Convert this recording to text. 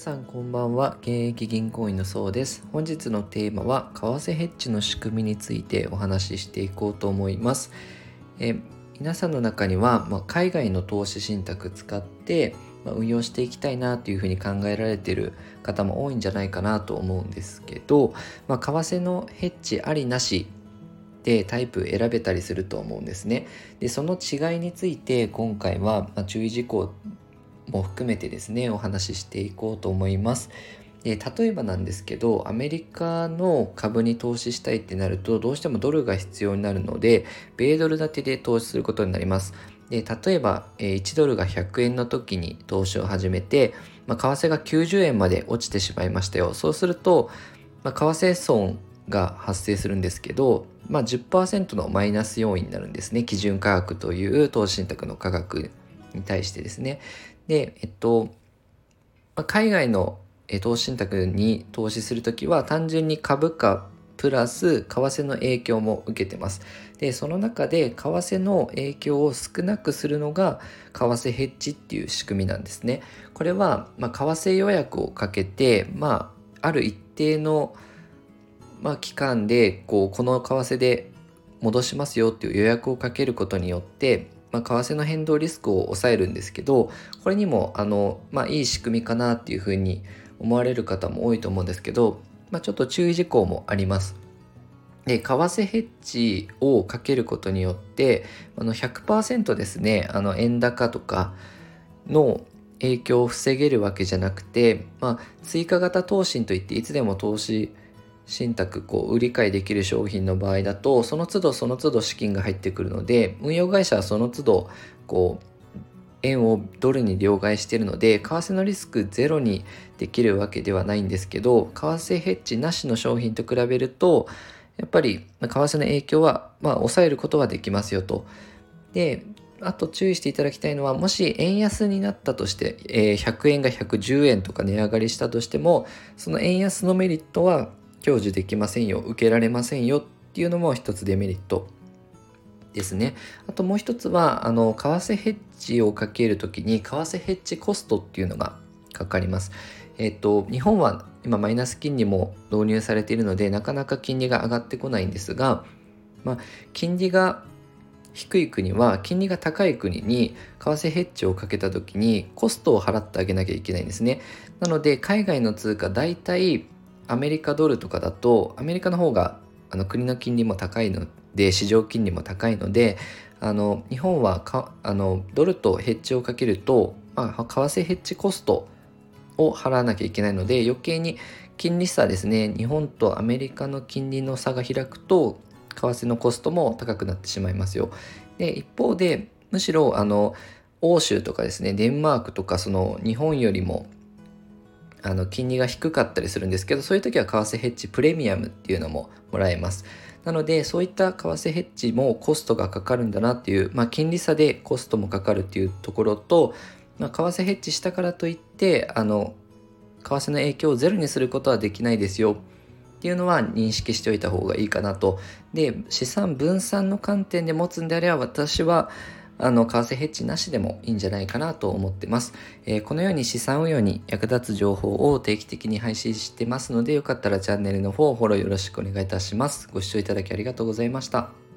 さんこんばんは。現役銀行員のそうです。本日のテーマは為替ヘッジの仕組みについてお話ししていこうと思います。え皆さんの中には、まあ、海外の投資信託使って、まあ、運用していきたいなというふうに考えられている方も多いんじゃないかなと思うんですけど、まあ、為替のヘッジありなしでタイプ選べたりすると思うんですね。でその違いについて今回は、ま注意事項も含めてですねお話ししていこうと思います。で例えばなんですけどアメリカの株に投資したいってなるとどうしてもドルが必要になるので米ドル建てで投資することになります。で例えば1ドルが100円の時に投資を始めて、まあ、為替が90円まで落ちてしまいましたよ。そうすると、まあ、為替損が発生するんですけど、まあ10%、のマイナス要因になるんですね。基準価格という投資信託の価格に対してですね。で、えっと、まあ、海外の投資信託に投資するときは単純に株価プラス為替の影響も受けてます。で、その中で為替の影響を少なくするのが為替ヘッジっていう仕組みなんですね。これは、まあ、為替予約をかけて、まあ、ある一定の、まあ、期間でこうこの為替で戻しますよっていう予約をかけることによってまあ、為替の変動リスクを抑えるんですけどこれにもあの、まあ、いい仕組みかなっていうふうに思われる方も多いと思うんですけど、まあ、ちょっと注意事項もあります。で為替ヘッジをかけることによってあの100%ですねあの円高とかの影響を防げるわけじゃなくて、まあ、追加型投信といっていつでも投資信託こう売り買いできる商品の場合だとその都度その都度資金が入ってくるので運用会社はその都度こう円をドルに両替しているので為替のリスクゼロにできるわけではないんですけど為替ヘッジなしの商品と比べるとやっぱり為替の影響はまあ抑えることはできますよと。であと注意していただきたいのはもし円安になったとして、え、100円が110円とか値上がりしたとしてもその円安のメリットは享受できませんよ受けられませんよっていうのも一つデメリット。ですね。あともう一つはあの為替ヘッジをかけるときに為替ヘッジコストっていうのがかかります。えっ、と日本は今マイナス金利も導入されているのでなかなか金利が上がってこないんですがまあ、金利が低い国は金利が高い国に為替ヘッジをかけた時にコストを払ってあげなきゃいけないんですね。なので海外の通貨大体アメリカドルとかだとアメリカの方があの国の金利も高いので市場金利も高いのであの日本はかあのドルとヘッジをかけると、まあ、為替ヘッジコストを払わなきゃいけないので余計に金利差ですね日本とアメリカの金利の差が開くと為替のコストも高くなってしまいますよ。で一方でむしろあの欧州とかですねデンマークとかその日本よりもあの金利が低かったりするんですけどそういう時は為替ヘッジプレミアムっていうのももらえます。なのでそういった為替ヘッジもコストがかかるんだなっていう、まあ、金利差でコストもかかるっていうところと、まあ、為替ヘッジしたからといってあの為替の影響をゼロにすることはできないですよっていうのは認識しておいた方がいいかなと。で資産分散の観点で持つんであれば私はあの、為替ヘッジなしでもいいんじゃないかなと思ってます。えー、このように資産運用に役立つ情報を定期的に配信してますので、よかったらチャンネルの方をフォローよろしくお願いいたします。ご視聴いただきありがとうございました。